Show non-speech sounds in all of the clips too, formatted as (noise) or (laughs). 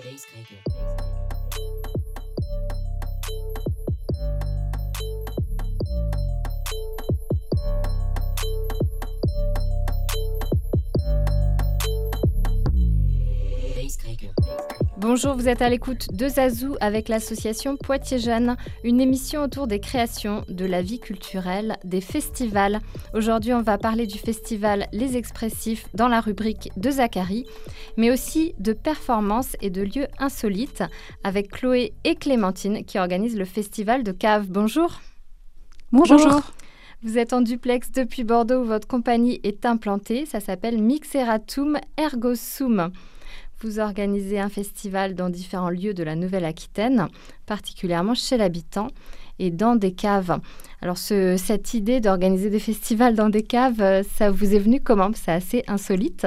Basecreker. Basecreker. Bonjour, vous êtes à l'écoute de Zazou avec l'association Poitiers Jeunes, une émission autour des créations, de la vie culturelle, des festivals. Aujourd'hui, on va parler du festival Les Expressifs dans la rubrique de Zachary, mais aussi de performances et de lieux insolites avec Chloé et Clémentine qui organisent le festival de Cave. Bonjour. Bonjour. Vous êtes en duplex depuis Bordeaux où votre compagnie est implantée. Ça s'appelle Mixeratum Ergosum. Vous organisez un festival dans différents lieux de la Nouvelle-Aquitaine, particulièrement chez l'habitant et dans des caves. Alors cette idée d'organiser des festivals dans des caves, ça vous est venu comment? C'est assez insolite.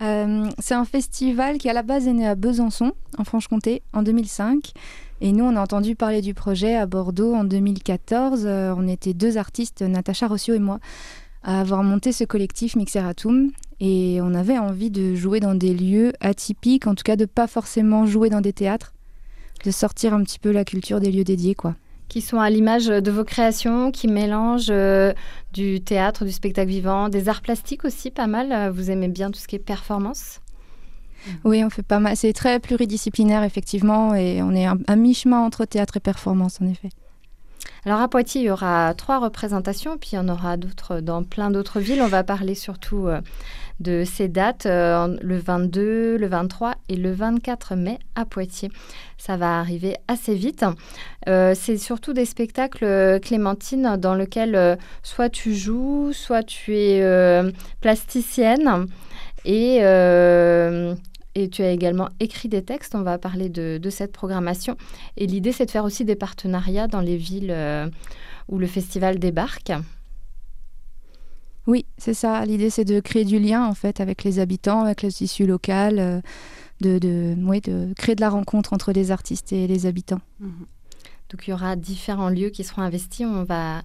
Euh, c'est un festival qui à la base est né à Besançon, en Franche-Comté, en 2005. Et nous, on a entendu parler du projet à Bordeaux en 2014. Euh, on était deux artistes, Natacha Rossio et moi, à avoir monté ce collectif Mixeratum. Et on avait envie de jouer dans des lieux atypiques, en tout cas de pas forcément jouer dans des théâtres, de sortir un petit peu la culture des lieux dédiés, quoi. Qui sont à l'image de vos créations, qui mélangent euh, du théâtre, du spectacle vivant, des arts plastiques aussi, pas mal. Vous aimez bien tout ce qui est performance? Oui, on fait pas mal. C'est très pluridisciplinaire, effectivement, et on est à mi-chemin entre théâtre et performance, en effet. Alors à Poitiers, il y aura trois représentations, puis il y en aura d'autres dans plein d'autres villes. On va parler surtout euh, de ces dates, euh, le 22, le 23 et le 24 mai à Poitiers. Ça va arriver assez vite. Euh, c'est surtout des spectacles, Clémentine, dans lesquels soit tu joues, soit tu es plasticienne. Et et tu as également écrit des textes. On va parler de, cette programmation. Et l'idée, c'est de faire aussi des partenariats dans les villes euh, où le festival débarque. Oui, c'est ça. L'idée, c'est de créer du lien en fait avec les habitants, avec le tissu local, euh, de, de, de créer de la rencontre entre les artistes et les habitants. Mhm. Donc il y aura différents lieux qui seront investis. On va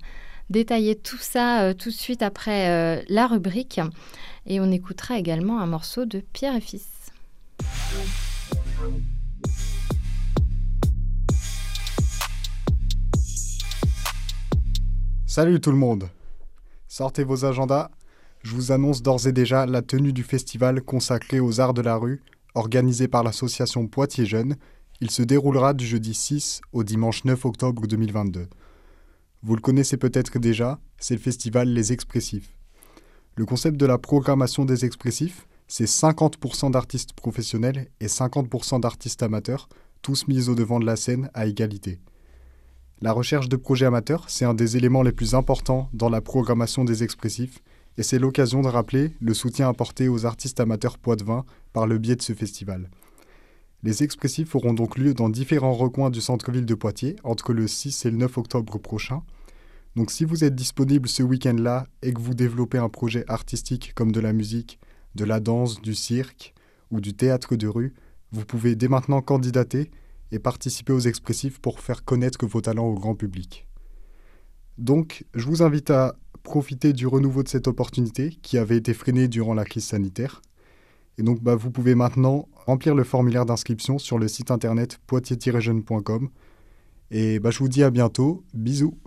détailler tout ça euh, tout de suite après la rubrique. Et on écoutera également un morceau de Pierre et Fils. Salut tout le monde Sortez vos agendas, je vous annonce d'ores et déjà la tenue du festival consacré aux arts de la rue, organisé par l'association Poitiers Jeunes. Il se déroulera du jeudi 6 au dimanche 9 octobre 2022. Vous le connaissez peut-être déjà, c'est le festival Les Expressifs. Le concept de la programmation des expressifs, c'est 50% d'artistes professionnels et 50% d'artistes amateurs, tous mis au devant de la scène à égalité. La recherche de projets amateurs, c'est un des éléments les plus importants dans la programmation des expressifs, et c'est l'occasion de rappeler le soutien apporté aux artistes amateurs poitevins par le biais de ce festival. Les expressifs auront donc lieu dans différents recoins du centre-ville de Poitiers entre le 6 et le 9 octobre prochain. Donc si vous êtes disponible ce week-end-là et que vous développez un projet artistique comme de la musique, de la danse, du cirque ou du théâtre de rue, vous pouvez dès maintenant candidater et participer aux expressifs pour faire connaître vos talents au grand public. Donc, je vous invite à profiter du renouveau de cette opportunité qui avait été freinée durant la crise sanitaire. Et donc, bah, vous pouvez maintenant remplir le formulaire d'inscription sur le site internet poitiers-jeune.com. Et bah, je vous dis à bientôt. Bisous.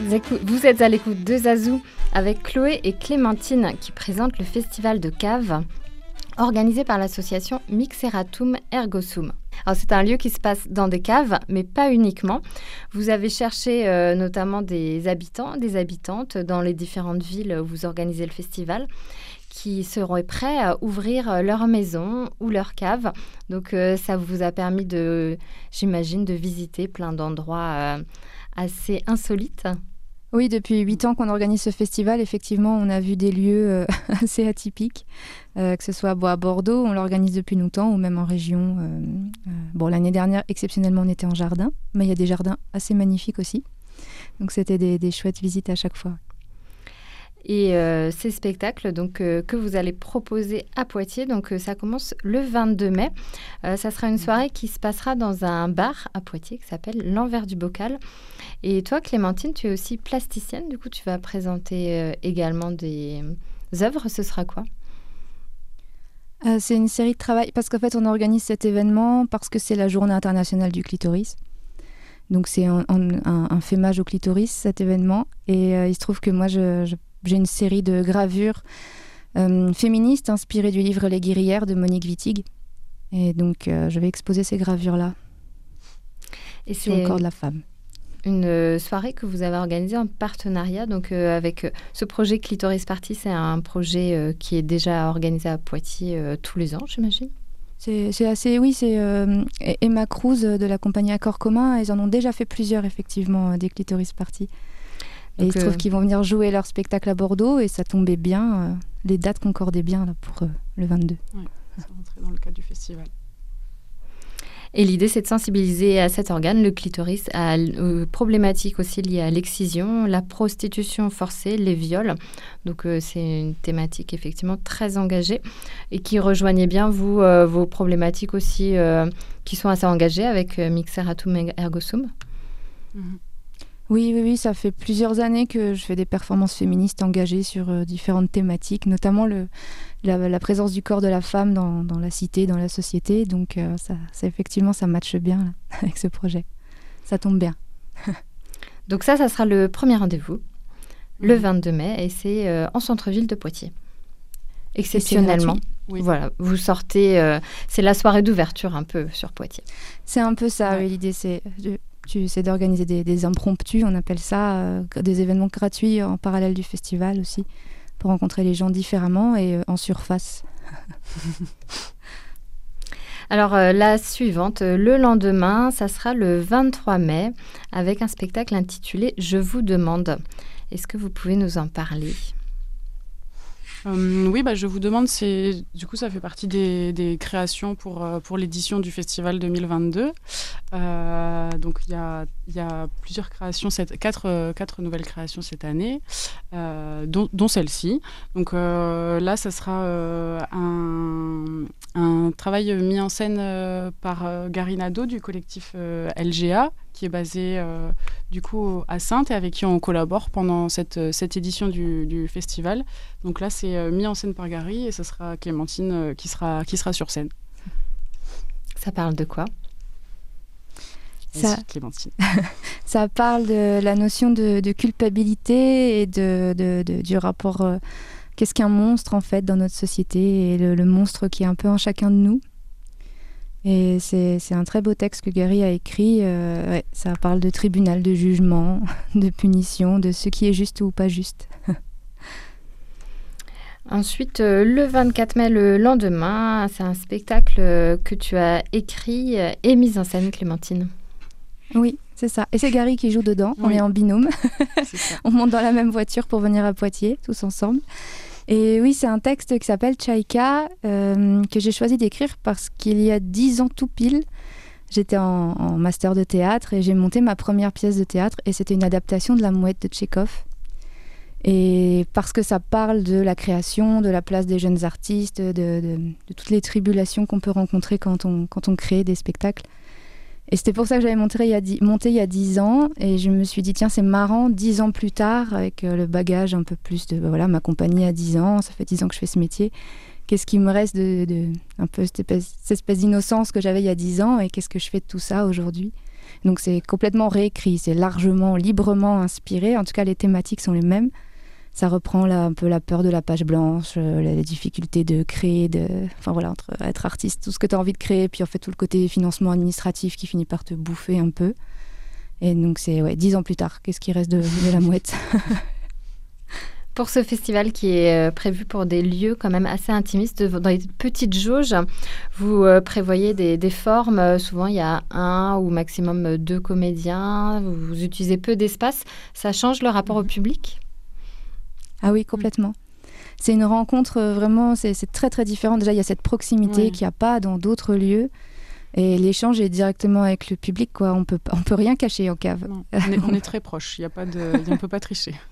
Vous êtes à l'écoute de Zazou avec Chloé et Clémentine qui présentent le festival de cave organisé par l'association Mixeratum Ergosum. c'est un lieu qui se passe dans des caves, mais pas uniquement. Vous avez cherché euh, notamment des habitants, des habitantes dans les différentes villes où vous organisez le festival qui seront prêts à ouvrir leur maison ou leur cave. Donc euh, ça vous a permis de, j'imagine, de visiter plein d'endroits euh, assez insolites. Oui, depuis huit ans qu'on organise ce festival, effectivement, on a vu des lieux (laughs) assez atypiques, que ce soit à Bordeaux, on l'organise depuis longtemps, ou même en région. bon, l'année dernière, exceptionnellement, on était en jardin, mais il y a des jardins assez magnifiques aussi. Donc c'était des chouettes visites à chaque fois. Et euh, ces spectacles donc, euh, que vous allez proposer à Poitiers, donc, euh, ça commence le 22 mai. ça sera une soirée qui se passera dans un bar à Poitiers qui s'appelle L'Envers du Bocal. Et toi, Clémentine, tu es aussi plasticienne. Du coup, tu vas présenter également des œuvres. Ce sera quoi? C'est une série de travail parce qu'en fait, on organise cet événement parce que c'est la journée internationale du clitoris. Donc c'est un, un, fémage au clitoris, cet événement. Et il se trouve que moi, je j'ai une série de gravures euh, féministes inspirées du livre Les guerrières de Monique Wittig. Et donc, euh, je vais exposer ces gravures-là. Et sur le corps de la femme. Une euh, soirée que vous avez organisée en partenariat donc avec ce projet Clitoris Party. C'est un projet qui est déjà organisé à Poitiers tous les ans, j'imagine. C'est assez, oui, c'est Emma Cruz de la compagnie Accord Commun. Ils en ont déjà fait plusieurs, effectivement, des Clitoris Party. Et il se trouve euh, qu'ils vont venir jouer leur spectacle à Bordeaux et ça tombait bien. Euh, les dates concordaient bien là, pour euh, le 22. Oui, ça rentrait dans le cadre du festival. Et l'idée, c'est de sensibiliser à cet organe, le clitoris, à, aux problématiques aussi liées à l'excision, la prostitution forcée, les viols. Donc, c'est une thématique effectivement très engagée et qui rejoignait bien, vous, vos problématiques aussi qui sont assez engagées avec Mixeratum Ergosum. Mhm. Oui, oui, oui, ça fait plusieurs années que je fais des performances féministes engagées sur euh, différentes thématiques, notamment le, la, présence du corps de la femme dans, dans la cité, dans la société. Donc, euh, ça, effectivement, ça matche bien (laughs) avec ce projet. Ça tombe bien. (laughs) Donc ça, ça sera le premier rendez-vous, le 22 mhm. mai, et c'est euh, en centre-ville de Poitiers. Exceptionnellement. Voilà, vous sortez, c'est la soirée d'ouverture un peu sur Poitiers. C'est un peu ça, l'idée, c'est tu essaies d'organiser des, impromptus, on appelle ça, euh, des événements gratuits en parallèle du festival aussi, pour rencontrer les gens différemment et euh, en surface. (laughs) Alors euh, la suivante, le lendemain, ça sera le 23 mai avec un spectacle intitulé Je vous demande. Est-ce que vous pouvez nous en parler? Euh, oui, bah, je vous demande, c'est du coup ça fait partie des, créations pour, euh, pour l'édition du festival 2022. Euh, donc il y a, y a, plusieurs créations, quatre, quatre nouvelles créations cette année, dont, celle-ci. Donc là, ça sera un, un, travail mis en scène par Gary Nadeau du collectif LGA qui est basé du coup à Sainte et avec qui on collabore pendant cette, euh, cette édition du, du festival. Donc là, c'est euh, mis en scène par Gary et ce sera Clémentine qui, sera, qui sera sur scène. Ça parle de quoi? Ça, Clémentine. (laughs) ça parle de la notion de, de culpabilité et de, de, du rapport. Qu'est-ce qu'un monstre en fait dans notre société et le, le, monstre qui est un peu en chacun de nous? Et c'est un très beau texte que Gary a écrit. Euh, ça parle de tribunal, de jugement, (laughs) de punition, de ce qui est juste ou pas juste. (laughs) Ensuite, euh, le 24 mai, le lendemain, c'est un spectacle euh, que tu as écrit et mis en scène, Clémentine. Oui, c'est ça. Et c'est Gary qui joue dedans. On est en binôme. (laughs) On monte dans la même voiture pour venir à Poitiers, tous ensemble. Et oui, c'est un texte qui s'appelle Chaika, euh, que j'ai choisi d'écrire parce qu'il y a dix ans tout pile, j'étais en, master de théâtre et j'ai monté ma première pièce de théâtre et c'était une adaptation de La Mouette de Tchekhov. Et parce que ça parle de la création, de la place des jeunes artistes, de, de toutes les tribulations qu'on peut rencontrer quand on, quand on crée des spectacles. Et c'était pour ça que j'avais monté, il y a monté il y a 10 ans. Et je me suis dit, tiens, c'est marrant, 10 ans plus tard, avec euh, le bagage un peu plus de. Voilà, ma compagnie a 10 ans, ça fait 10 ans que je fais ce métier. Qu'est-ce qui me reste de, un peu cette espèce, d'innocence que j'avais il y a 10 ans? Et qu'est-ce que je fais de tout ça aujourd'hui? Donc c'est complètement réécrit, c'est largement, librement inspiré. En tout cas, les thématiques sont les mêmes. Ça reprend un peu la peur de la page blanche, euh, les difficultés de créer, de... enfin voilà, entre être artiste, tout ce que tu as envie de créer, puis en fait tout le côté financement administratif qui finit par te bouffer un peu. Et donc c'est ouais, dix ans plus tard, qu'est-ce qui reste de, de la mouette? (laughs) Pour ce festival qui est euh, prévu pour des lieux quand même assez intimistes, dans les petites jauges, vous euh, prévoyez des, des formes. Souvent, il y a un ou maximum deux comédiens. Vous utilisez peu d'espace. Ça change le rapport au public? Ah oui, complètement. C'est une rencontre euh, vraiment, c'est très très différent. Déjà, il y a cette proximité qu'il n'y a pas dans d'autres lieux. Et l'échange est directement avec le public, quoi. On peut, on peut rien cacher en cave. Non, (laughs) on, est, on est très proche, il y a pas de, on ne peut pas tricher. (laughs)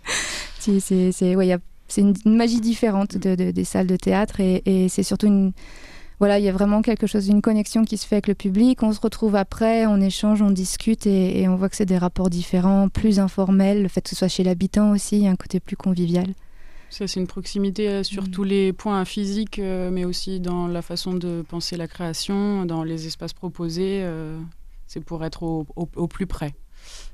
Si, C'est c'est- ouais, une, une magie différente de- de- des salles de théâtre et, et c'est surtout une. Voilà, il y a vraiment quelque chose, une connexion qui se fait avec le public. On se retrouve après, on échange, on discute et, et on voit que c'est des rapports différents, plus informels. Le fait que ce soit chez l'habitant aussi, il y a un côté plus convivial. Ça, c'est une proximité euh, sur Mm. tous les points physiques, euh, mais aussi dans la façon de penser la création, dans les espaces proposés. euh, c'est pour être au, au- au plus près.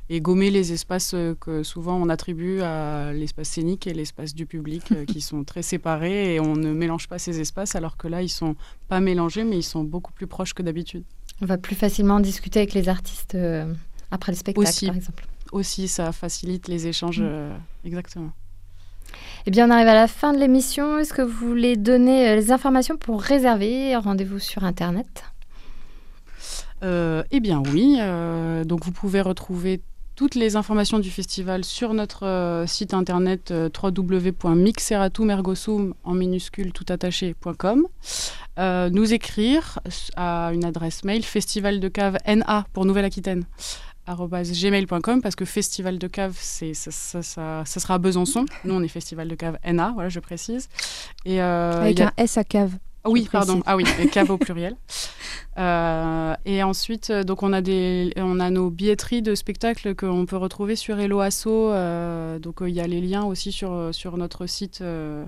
Et gommer les espaces euh, que souvent on attribue à l'espace scénique et l'espace du public, euh, qui (laughs) sont très séparés et on ne mélange pas ces espaces, alors que là, ils sont pas mélangés, mais ils sont beaucoup plus proches que d'habitude. On va plus facilement discuter avec les artistes euh, après le spectacle, Aussi. par exemple. Aussi, ça facilite les échanges. Mm. euh, exactement. Eh bien, on arrive à la fin de l'émission. Est-ce que vous voulez donner les informations pour réserver? Rendez-vous sur Internet. Euh, eh bien oui, euh, donc vous pouvez retrouver toutes les informations du festival sur notre euh, site internet euh, www.mixeratumergosum en minuscule tout attaché.com. Euh, nous écrire à une adresse mail festival de cave na pour Nouvelle-Aquitaine gmail.com parce que festival de cave c'est ça, ça, ça- ça sera à Besançon nous on est festival de cave na voilà je précise et avec a- un S à cave. Ah oui, pardon. Ah oui, (laughs) cave au pluriel. Euh, et ensuite, euh, donc on a des, on a nos billetteries de spectacles qu'on peut retrouver sur Hello Asso. euh, donc euh, il y a les liens aussi sur sur notre site. euh,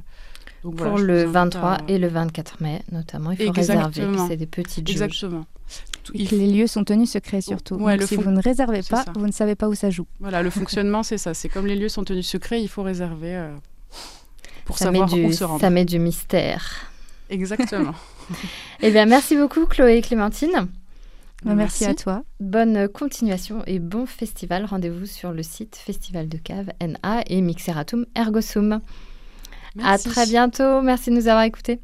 donc pour le vous invite 23 à- et le 24 mai, notamment. Il faut Exactement. réserver. C'est des petites jauges. Exactement. Et que les lieux sont tenus secrets surtout. Ouais, Donc le si fon- vous ne réservez pas, ça. vous ne savez pas où ça joue. Voilà, le (laughs) fonctionnement, c'est ça. C'est comme les lieux sont tenus secrets, il faut réserver euh, pour Ça savoir du, où se rendre. ça met du mystère. Exactement. (laughs) Eh bien, merci beaucoup, Chloé et Clémentine. Bah, Merci. à toi. Bonne continuation et bon festival. Rendez-vous sur le site Festival de Cave NA et Mixeratum Ergosum. Merci. À très bientôt. Merci de nous avoir écoutés.